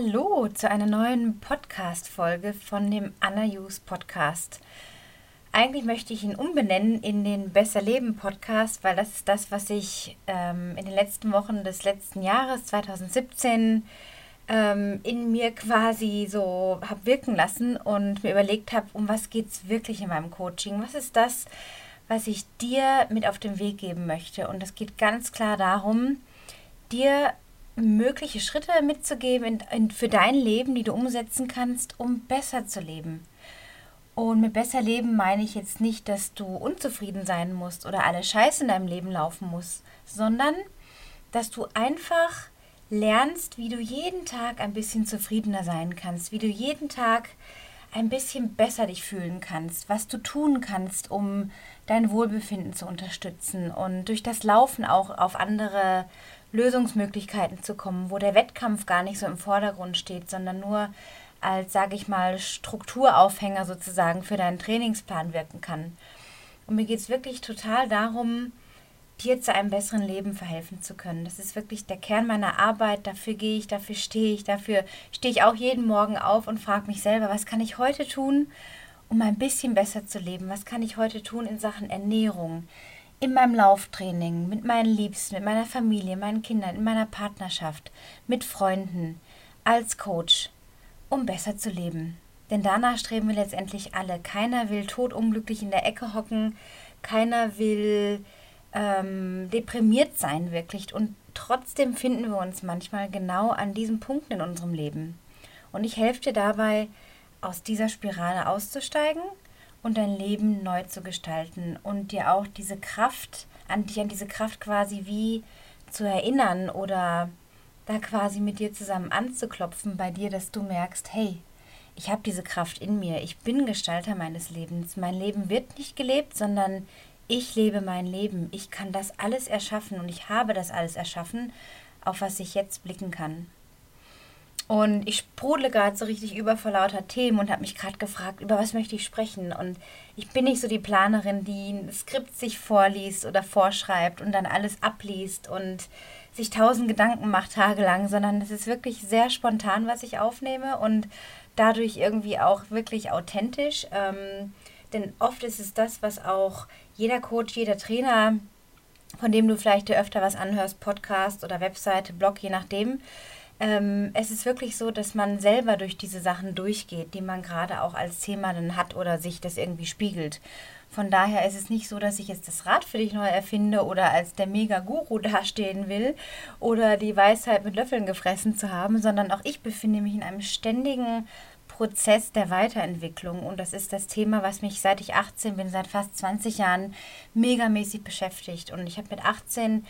Hallo zu einer neuen Podcast-Folge von dem Anna Hughes Podcast. Eigentlich möchte ich ihn umbenennen in den Besser Leben Podcast, weil das ist das, was ich ähm, in den letzten Wochen des letzten Jahres 2017 ähm, in mir quasi so habe wirken lassen und mir überlegt habe, um was geht es wirklich in meinem Coaching? Was ist das, was ich dir mit auf den Weg geben möchte? Und es geht ganz klar darum, dir mögliche Schritte mitzugeben in, in, für dein Leben, die du umsetzen kannst, um besser zu leben. Und mit besser leben meine ich jetzt nicht, dass du unzufrieden sein musst oder alles Scheiße in deinem Leben laufen muss, sondern dass du einfach lernst, wie du jeden Tag ein bisschen zufriedener sein kannst, wie du jeden Tag ein bisschen besser dich fühlen kannst, was du tun kannst, um dein Wohlbefinden zu unterstützen und durch das Laufen auch auf andere Lösungsmöglichkeiten zu kommen, wo der Wettkampf gar nicht so im Vordergrund steht, sondern nur als, sage ich mal, Strukturaufhänger sozusagen für deinen Trainingsplan wirken kann. Und mir geht es wirklich total darum, dir zu einem besseren Leben verhelfen zu können. Das ist wirklich der Kern meiner Arbeit. Dafür gehe ich, dafür stehe ich, dafür stehe ich auch jeden Morgen auf und frage mich selber, was kann ich heute tun, um ein bisschen besser zu leben? Was kann ich heute tun in Sachen Ernährung, in meinem Lauftraining, mit meinen Liebsten, mit meiner Familie, meinen Kindern, in meiner Partnerschaft, mit Freunden, als Coach, um besser zu leben. Denn danach streben wir letztendlich alle. Keiner will totunglücklich in der Ecke hocken, keiner will ähm, deprimiert sein wirklich. Und trotzdem finden wir uns manchmal genau an diesen Punkten in unserem Leben. Und ich helfe dir dabei, aus dieser Spirale auszusteigen und dein Leben neu zu gestalten und dir auch diese Kraft, an dich an diese Kraft quasi wie zu erinnern oder da quasi mit dir zusammen anzuklopfen bei dir, dass du merkst, hey, ich habe diese Kraft in mir, ich bin Gestalter meines Lebens. Mein Leben wird nicht gelebt, sondern ich lebe mein Leben. Ich kann das alles erschaffen und ich habe das alles erschaffen, auf was ich jetzt blicken kann. Und ich sprudle gerade so richtig über vor lauter Themen und habe mich gerade gefragt, über was möchte ich sprechen. Und ich bin nicht so die Planerin, die ein Skript sich vorliest oder vorschreibt und dann alles abliest und sich tausend Gedanken macht tagelang, sondern es ist wirklich sehr spontan, was ich aufnehme und dadurch irgendwie auch wirklich authentisch. Ähm, denn oft ist es das, was auch jeder Coach, jeder Trainer, von dem du vielleicht dir öfter was anhörst, Podcast oder Webseite, Blog, je nachdem, ähm, es ist wirklich so, dass man selber durch diese Sachen durchgeht, die man gerade auch als Thema dann hat oder sich das irgendwie spiegelt. Von daher ist es nicht so, dass ich jetzt das Rad für dich neu erfinde oder als der Mega-Guru dastehen will oder die Weisheit mit Löffeln gefressen zu haben, sondern auch ich befinde mich in einem ständigen Prozess der Weiterentwicklung. Und das ist das Thema, was mich seit ich 18 bin, seit fast 20 Jahren megamäßig beschäftigt. Und ich habe mit 18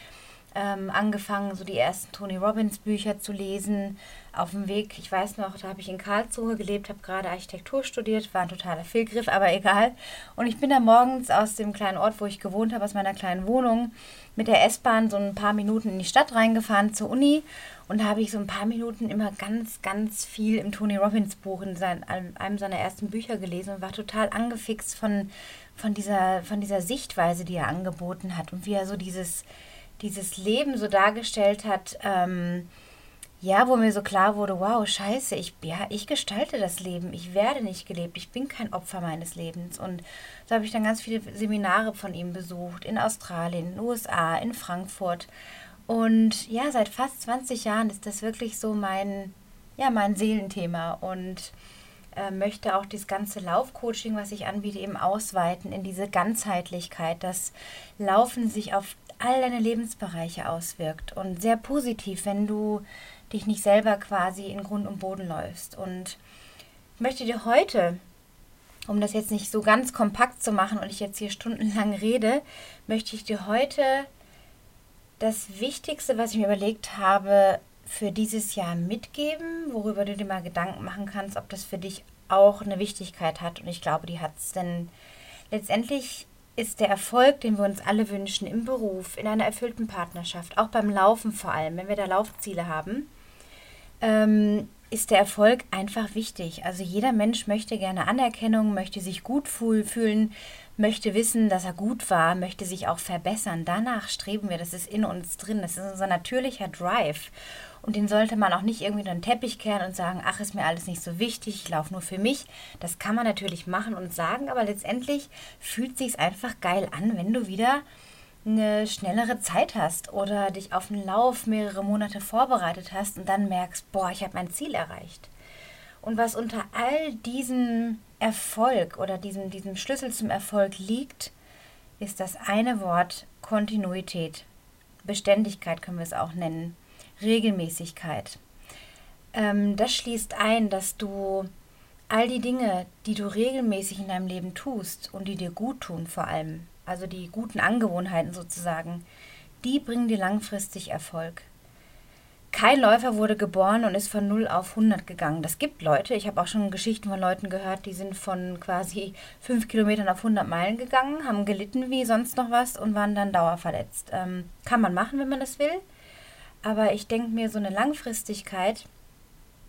ähm, angefangen, so die ersten Tony Robbins Bücher zu lesen. Auf dem Weg, ich weiß noch, da habe ich in Karlsruhe gelebt, habe gerade Architektur studiert, war ein totaler Fehlgriff, aber egal. Und ich bin da morgens aus dem kleinen Ort, wo ich gewohnt habe, aus meiner kleinen Wohnung, mit der S-Bahn so ein paar Minuten in die Stadt reingefahren zur Uni. Und da habe ich so ein paar Minuten immer ganz, ganz viel im Tony Robbins Buch, in sein, einem seiner ersten Bücher gelesen und war total angefixt von, von, dieser, von dieser Sichtweise, die er angeboten hat und wie er so dieses dieses Leben so dargestellt hat, ähm, ja, wo mir so klar wurde, wow, scheiße, ich, ja, ich gestalte das Leben, ich werde nicht gelebt, ich bin kein Opfer meines Lebens. Und so habe ich dann ganz viele Seminare von ihm besucht, in Australien, in den USA, in Frankfurt. Und ja, seit fast 20 Jahren ist das wirklich so mein, ja, mein Seelenthema und äh, möchte auch das ganze Laufcoaching, was ich anbiete, eben ausweiten in diese Ganzheitlichkeit, dass Laufen sich auf all deine Lebensbereiche auswirkt und sehr positiv, wenn du dich nicht selber quasi in Grund und Boden läufst. Und ich möchte dir heute, um das jetzt nicht so ganz kompakt zu machen und ich jetzt hier stundenlang rede, möchte ich dir heute das Wichtigste, was ich mir überlegt habe, für dieses Jahr mitgeben, worüber du dir mal Gedanken machen kannst, ob das für dich auch eine Wichtigkeit hat. Und ich glaube, die hat es. Denn letztendlich ist der Erfolg, den wir uns alle wünschen, im Beruf, in einer erfüllten Partnerschaft, auch beim Laufen vor allem, wenn wir da Laufziele haben, ähm, ist der Erfolg einfach wichtig. Also jeder Mensch möchte gerne Anerkennung, möchte sich gut fühlen, möchte wissen, dass er gut war, möchte sich auch verbessern. Danach streben wir, das ist in uns drin, das ist unser natürlicher Drive. Und den sollte man auch nicht irgendwie in den Teppich kehren und sagen, ach, ist mir alles nicht so wichtig, ich laufe nur für mich. Das kann man natürlich machen und sagen, aber letztendlich fühlt sich einfach geil an, wenn du wieder eine schnellere Zeit hast oder dich auf einen Lauf mehrere Monate vorbereitet hast und dann merkst, boah, ich habe mein Ziel erreicht. Und was unter all diesem Erfolg oder diesem, diesem Schlüssel zum Erfolg liegt, ist das eine Wort Kontinuität. Beständigkeit können wir es auch nennen. Regelmäßigkeit. Ähm, das schließt ein, dass du all die Dinge, die du regelmäßig in deinem Leben tust und die dir gut tun vor allem, also die guten Angewohnheiten sozusagen, die bringen dir langfristig Erfolg. Kein Läufer wurde geboren und ist von 0 auf 100 gegangen. Das gibt Leute. Ich habe auch schon Geschichten von Leuten gehört, die sind von quasi 5 Kilometern auf 100 Meilen gegangen, haben gelitten wie sonst noch was und waren dann dauerverletzt. Ähm, kann man machen, wenn man das will. Aber ich denke mir, so eine Langfristigkeit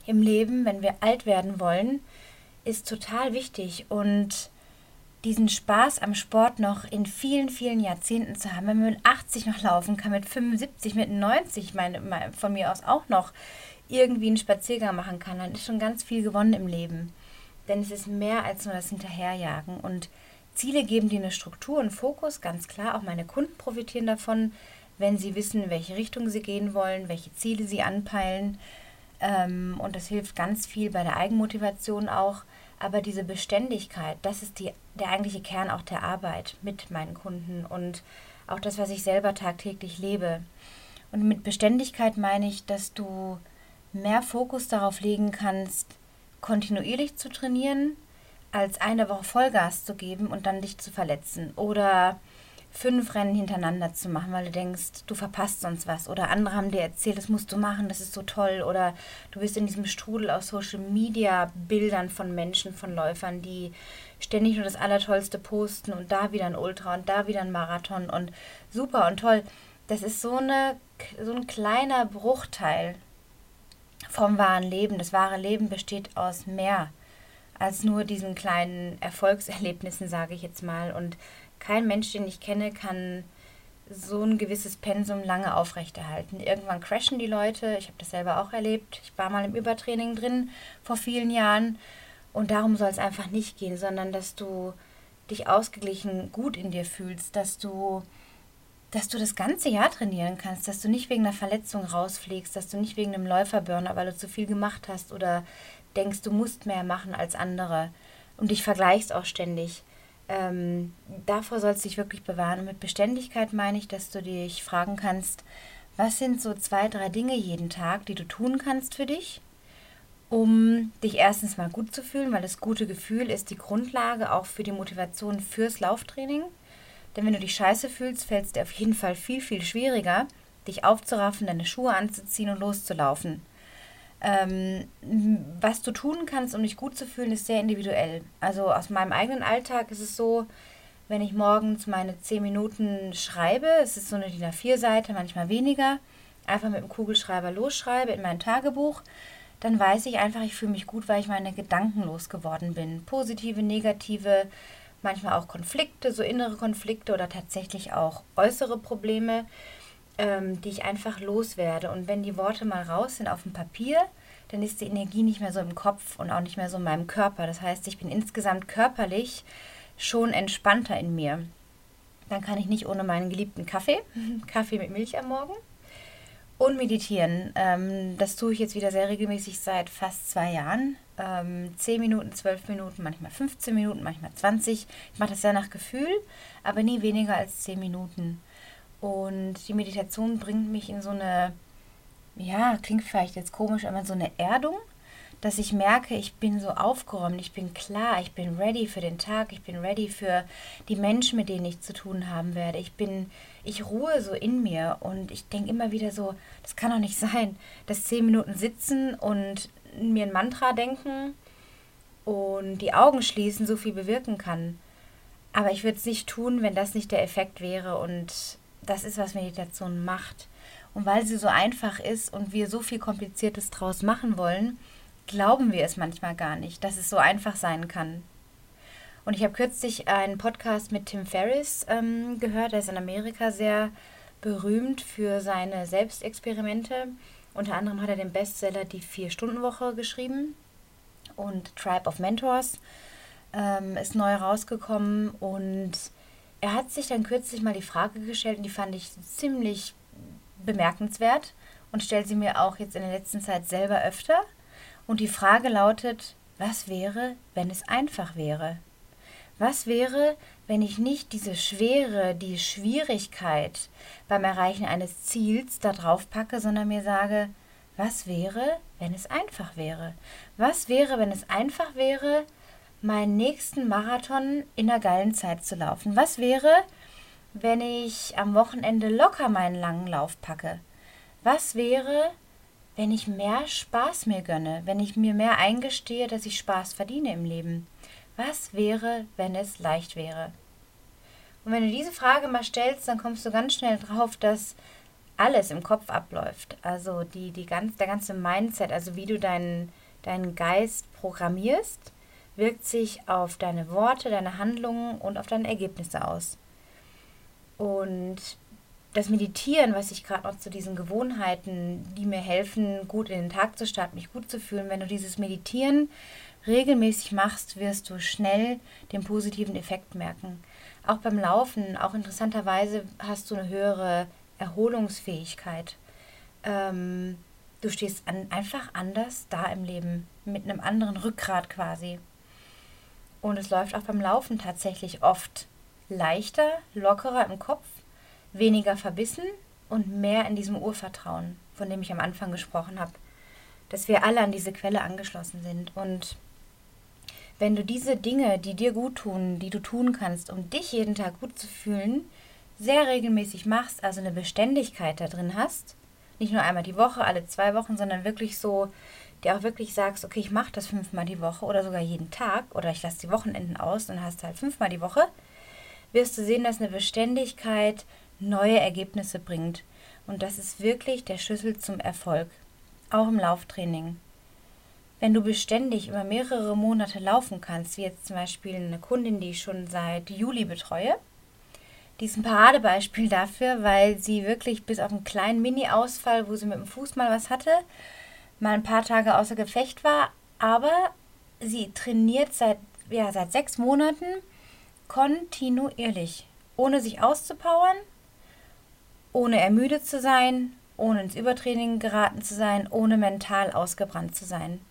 im Leben, wenn wir alt werden wollen, ist total wichtig. Und diesen Spaß am Sport noch in vielen, vielen Jahrzehnten zu haben. Wenn man mit 80 noch laufen kann, mit 75, mit 90, meine, von mir aus auch noch irgendwie einen Spaziergang machen kann, dann ist schon ganz viel gewonnen im Leben. Denn es ist mehr als nur das Hinterherjagen. Und Ziele geben dir eine Struktur und Fokus, ganz klar. Auch meine Kunden profitieren davon, wenn sie wissen, welche Richtung sie gehen wollen, welche Ziele sie anpeilen. Ähm, und das hilft ganz viel bei der Eigenmotivation auch. Aber diese Beständigkeit, das ist die, der eigentliche Kern auch der Arbeit mit meinen Kunden und auch das, was ich selber tagtäglich lebe. Und mit Beständigkeit meine ich, dass du mehr Fokus darauf legen kannst, kontinuierlich zu trainieren, als eine Woche Vollgas zu geben und dann dich zu verletzen. Oder fünf Rennen hintereinander zu machen, weil du denkst, du verpasst sonst was. Oder andere haben dir erzählt, das musst du machen, das ist so toll. Oder du bist in diesem Strudel aus Social Media Bildern von Menschen, von Läufern, die ständig nur das Allertollste posten und da wieder ein Ultra und da wieder ein Marathon und super und toll. Das ist so, eine, so ein kleiner Bruchteil vom wahren Leben. Das wahre Leben besteht aus mehr als nur diesen kleinen Erfolgserlebnissen, sage ich jetzt mal. Und kein Mensch, den ich kenne, kann so ein gewisses Pensum lange aufrechterhalten. Irgendwann crashen die Leute. Ich habe das selber auch erlebt. Ich war mal im Übertraining drin vor vielen Jahren. Und darum soll es einfach nicht gehen, sondern dass du dich ausgeglichen gut in dir fühlst, dass du, dass du das ganze Jahr trainieren kannst, dass du nicht wegen einer Verletzung rausfliegst, dass du nicht wegen einem Läuferburner, weil du zu viel gemacht hast oder denkst, du musst mehr machen als andere und dich vergleichst auch ständig ähm, davor sollst du dich wirklich bewahren. Und mit Beständigkeit meine ich, dass du dich fragen kannst, was sind so zwei, drei Dinge jeden Tag, die du tun kannst für dich, um dich erstens mal gut zu fühlen, weil das gute Gefühl ist die Grundlage auch für die Motivation fürs Lauftraining. Denn wenn du dich scheiße fühlst, fällt es dir auf jeden Fall viel, viel schwieriger, dich aufzuraffen, deine Schuhe anzuziehen und loszulaufen. Ähm, was du tun kannst, um dich gut zu fühlen, ist sehr individuell. Also aus meinem eigenen Alltag ist es so, wenn ich morgens meine 10 Minuten schreibe, es ist so eine DIN A4-Seite, manchmal weniger, einfach mit dem Kugelschreiber losschreibe in mein Tagebuch, dann weiß ich einfach, ich fühle mich gut, weil ich meine Gedanken losgeworden bin. Positive, negative, manchmal auch Konflikte, so innere Konflikte oder tatsächlich auch äußere Probleme ähm, die ich einfach loswerde. Und wenn die Worte mal raus sind auf dem Papier, dann ist die Energie nicht mehr so im Kopf und auch nicht mehr so in meinem Körper. Das heißt, ich bin insgesamt körperlich schon entspannter in mir. Dann kann ich nicht ohne meinen geliebten Kaffee, Kaffee mit Milch am Morgen, und meditieren. Ähm, das tue ich jetzt wieder sehr regelmäßig seit fast zwei Jahren. Ähm, 10 Minuten, 12 Minuten, manchmal 15 Minuten, manchmal 20. Ich mache das ja nach Gefühl, aber nie weniger als 10 Minuten. Und die Meditation bringt mich in so eine, ja, klingt vielleicht jetzt komisch, aber so eine Erdung, dass ich merke, ich bin so aufgeräumt, ich bin klar, ich bin ready für den Tag, ich bin ready für die Menschen, mit denen ich zu tun haben werde. Ich bin, ich ruhe so in mir und ich denke immer wieder so, das kann doch nicht sein, dass zehn Minuten sitzen und mir ein Mantra denken und die Augen schließen so viel bewirken kann. Aber ich würde es nicht tun, wenn das nicht der Effekt wäre und das ist, was Meditation macht. Und weil sie so einfach ist und wir so viel Kompliziertes draus machen wollen, glauben wir es manchmal gar nicht, dass es so einfach sein kann. Und ich habe kürzlich einen Podcast mit Tim Ferriss ähm, gehört, der ist in Amerika sehr berühmt für seine Selbstexperimente. Unter anderem hat er den Bestseller Die Vier-Stunden-Woche geschrieben und Tribe of Mentors ähm, ist neu rausgekommen und er hat sich dann kürzlich mal die Frage gestellt und die fand ich ziemlich bemerkenswert und stellt sie mir auch jetzt in der letzten Zeit selber öfter. Und die Frage lautet, was wäre, wenn es einfach wäre? Was wäre, wenn ich nicht diese Schwere, die Schwierigkeit beim Erreichen eines Ziels da drauf packe, sondern mir sage, was wäre, wenn es einfach wäre? Was wäre, wenn es einfach wäre, meinen nächsten Marathon in einer geilen Zeit zu laufen? Was wäre, wenn ich am Wochenende locker meinen langen Lauf packe? Was wäre, wenn ich mehr Spaß mir gönne, wenn ich mir mehr eingestehe, dass ich Spaß verdiene im Leben? Was wäre, wenn es leicht wäre? Und wenn du diese Frage mal stellst, dann kommst du ganz schnell drauf, dass alles im Kopf abläuft. Also die, die ganz, der ganze Mindset, also wie du deinen, deinen Geist programmierst, wirkt sich auf deine Worte, deine Handlungen und auf deine Ergebnisse aus. Und das Meditieren, was ich gerade noch zu diesen Gewohnheiten, die mir helfen, gut in den Tag zu starten, mich gut zu fühlen, wenn du dieses Meditieren regelmäßig machst, wirst du schnell den positiven Effekt merken. Auch beim Laufen, auch interessanterweise hast du eine höhere Erholungsfähigkeit. Ähm, du stehst an, einfach anders da im Leben, mit einem anderen Rückgrat quasi. Und es läuft auch beim Laufen tatsächlich oft leichter, lockerer im Kopf, weniger verbissen und mehr in diesem Urvertrauen, von dem ich am Anfang gesprochen habe. Dass wir alle an diese Quelle angeschlossen sind und wenn du diese Dinge, die dir gut tun, die du tun kannst, um dich jeden Tag gut zu fühlen, sehr regelmäßig machst, also eine Beständigkeit da drin hast, nicht nur einmal die Woche, alle zwei Wochen, sondern wirklich so, dir auch wirklich sagst, okay, ich mache das fünfmal die Woche oder sogar jeden Tag oder ich lasse die Wochenenden aus und hast halt fünfmal die Woche, wirst du sehen, dass eine Beständigkeit neue Ergebnisse bringt. Und das ist wirklich der Schlüssel zum Erfolg, auch im Lauftraining. Wenn du beständig über mehrere Monate laufen kannst, wie jetzt zum Beispiel eine Kundin, die ich schon seit Juli betreue, die ist ein Paradebeispiel dafür, weil sie wirklich bis auf einen kleinen Mini-Ausfall, wo sie mit dem Fuß mal was hatte, mal ein paar Tage außer Gefecht war, aber sie trainiert seit, ja, seit sechs Monaten kontinuierlich, ohne sich auszupowern, ohne ermüdet zu sein, ohne ins Übertraining geraten zu sein, ohne mental ausgebrannt zu sein.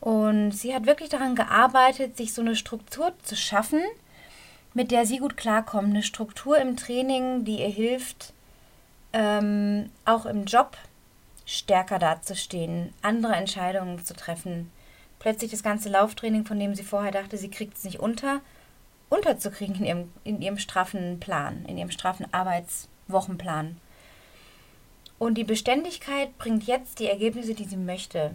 Und sie hat wirklich daran gearbeitet, sich so eine Struktur zu schaffen, mit der sie gut klarkommt. Eine Struktur im Training, die ihr hilft, ähm, auch im Job stärker dazustehen, andere Entscheidungen zu treffen. Plötzlich das ganze Lauftraining, von dem sie vorher dachte, sie kriegt es nicht unter, unterzukriegen in ihrem, in ihrem straffen Plan, in ihrem straffen Arbeitswochenplan. Und die Beständigkeit bringt jetzt die Ergebnisse, die sie möchte.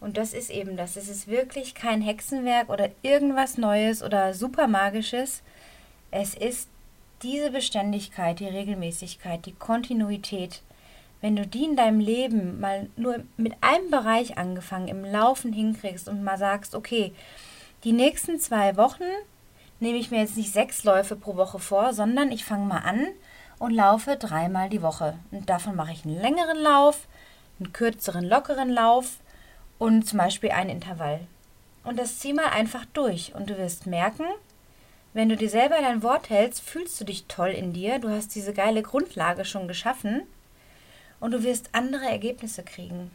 Und das ist eben das. Es ist wirklich kein Hexenwerk oder irgendwas Neues oder super magisches. Es ist diese Beständigkeit, die Regelmäßigkeit, die Kontinuität. Wenn du die in deinem Leben mal nur mit einem Bereich angefangen im Laufen hinkriegst und mal sagst, okay, die nächsten zwei Wochen nehme ich mir jetzt nicht sechs Läufe pro Woche vor, sondern ich fange mal an und laufe dreimal die Woche. Und davon mache ich einen längeren Lauf, einen kürzeren, lockeren Lauf und zum Beispiel ein Intervall. Und das zieh mal einfach durch und du wirst merken, wenn du dir selber dein Wort hältst, fühlst du dich toll in dir, du hast diese geile Grundlage schon geschaffen und du wirst andere Ergebnisse kriegen.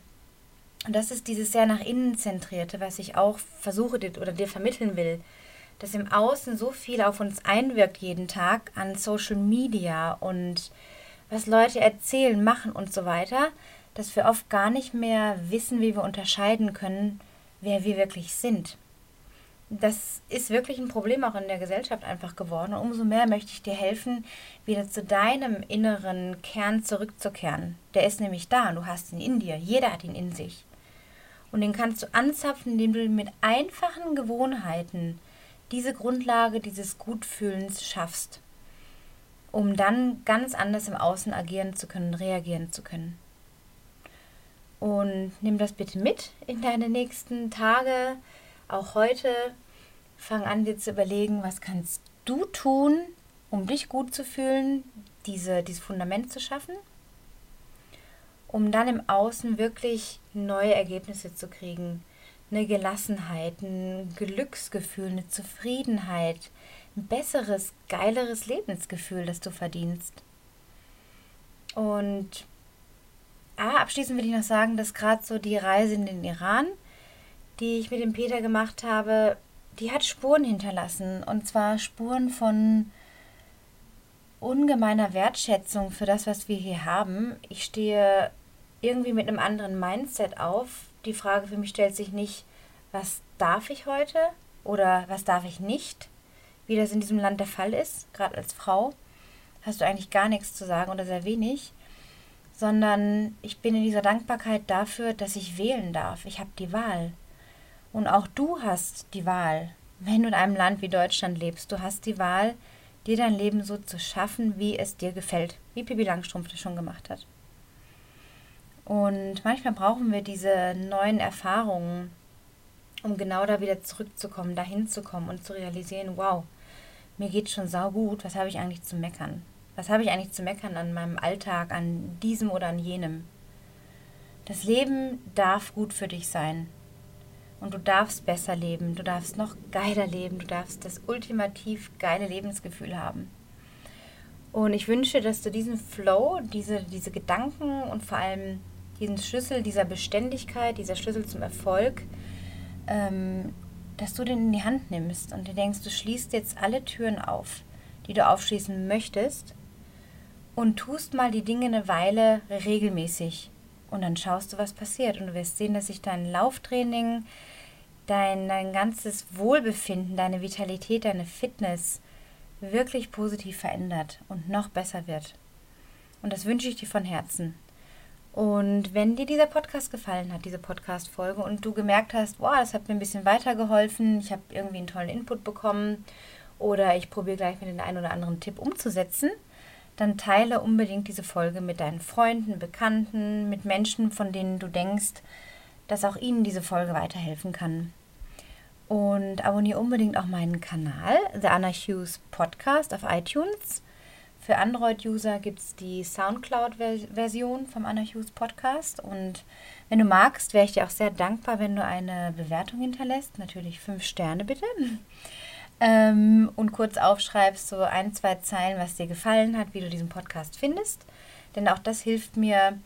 Und das ist dieses sehr nach innen zentrierte, was ich auch versuche dir oder dir vermitteln will, dass im Außen so viel auf uns einwirkt jeden Tag an Social Media und was Leute erzählen, machen und so weiter, dass wir oft gar nicht mehr wissen, wie wir unterscheiden können, wer wir wirklich sind. Das ist wirklich ein Problem auch in der Gesellschaft einfach geworden. Und umso mehr möchte ich dir helfen, wieder zu deinem inneren Kern zurückzukehren. Der ist nämlich da und du hast ihn in dir. Jeder hat ihn in sich. Und den kannst du anzapfen, indem du mit einfachen Gewohnheiten diese Grundlage dieses Gutfühlens schaffst, um dann ganz anders im Außen agieren zu können, reagieren zu können. Und nimm das bitte mit in deine nächsten Tage. Auch heute fang an, dir zu überlegen, was kannst du tun, um dich gut zu fühlen, diese, dieses Fundament zu schaffen. um dann im Außen wirklich neue Ergebnisse zu kriegen. Eine Gelassenheit, ein Glücksgefühl, eine Zufriedenheit, ein besseres, geileres Lebensgefühl, das du verdienst. Und ah, abschließend will ich noch sagen, dass gerade so die Reise in den Iran, die ich mit dem Peter gemacht habe, die hat Spuren hinterlassen. Und zwar Spuren von ungemeiner Wertschätzung für das, was wir hier haben. Ich stehe irgendwie mit einem anderen Mindset auf. Die Frage für mich stellt sich nicht, was darf ich heute oder was darf ich nicht, wie das in diesem Land der Fall ist. Gerade als Frau hast du eigentlich gar nichts zu sagen oder sehr wenig, sondern ich bin in dieser Dankbarkeit dafür, dass ich wählen darf. Ich habe die Wahl. Und auch du hast die Wahl. Wenn du in einem Land wie Deutschland lebst, du hast die Wahl, dir dein Leben so zu schaffen, wie es dir gefällt, wie Pippi Langstrumpf das schon gemacht hat. Und manchmal brauchen wir diese neuen Erfahrungen, um genau da wieder zurückzukommen, dahin zu kommen und zu realisieren, wow, mir geht schon sau gut, was habe ich eigentlich zu meckern? Was habe ich eigentlich zu meckern an meinem Alltag, an diesem oder an jenem? Das Leben darf gut für dich sein. Und du darfst besser leben, du darfst noch geiler leben, du darfst das ultimativ geile Lebensgefühl haben. Und ich wünsche, dass du diesen Flow, diese, diese Gedanken und vor allem diesen Schlüssel dieser Beständigkeit, dieser Schlüssel zum Erfolg, ähm, dass du den in die Hand nimmst und dir denkst, du schließt jetzt alle Türen auf, die du aufschließen möchtest und tust mal die Dinge eine Weile regelmäßig und dann schaust du, was passiert. Und du wirst sehen, dass sich dein Lauftraining, dein, dein ganzes Wohlbefinden, deine Vitalität, deine Fitness wirklich positiv verändert und noch besser wird. Und das wünsche ich dir von Herzen. Und wenn dir dieser Podcast gefallen hat, diese Podcast-Folge, und du gemerkt hast, wow, das hat mir ein bisschen weitergeholfen, ich habe irgendwie einen tollen Input bekommen oder ich probiere gleich mit den einen oder anderen Tipp umzusetzen, dann teile unbedingt diese Folge mit deinen Freunden, Bekannten, mit Menschen, von denen du denkst, dass auch ihnen diese Folge weiterhelfen kann. Und abonniere unbedingt auch meinen Kanal, The Anna Hughes Podcast auf iTunes. Für Android-User gibt es die Soundcloud-Version vom Anna Hughes Podcast. Und wenn du magst, wäre ich dir auch sehr dankbar, wenn du eine Bewertung hinterlässt. Natürlich fünf Sterne bitte ähm, und kurz aufschreibst, so ein, zwei Zeilen, was dir gefallen hat, wie du diesen Podcast findest. Denn auch das hilft mir,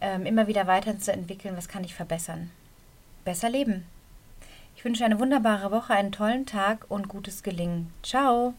ähm, immer wieder weiterzuentwickeln, was kann ich verbessern. Besser leben. Ich wünsche eine wunderbare Woche, einen tollen Tag und gutes Gelingen. Ciao!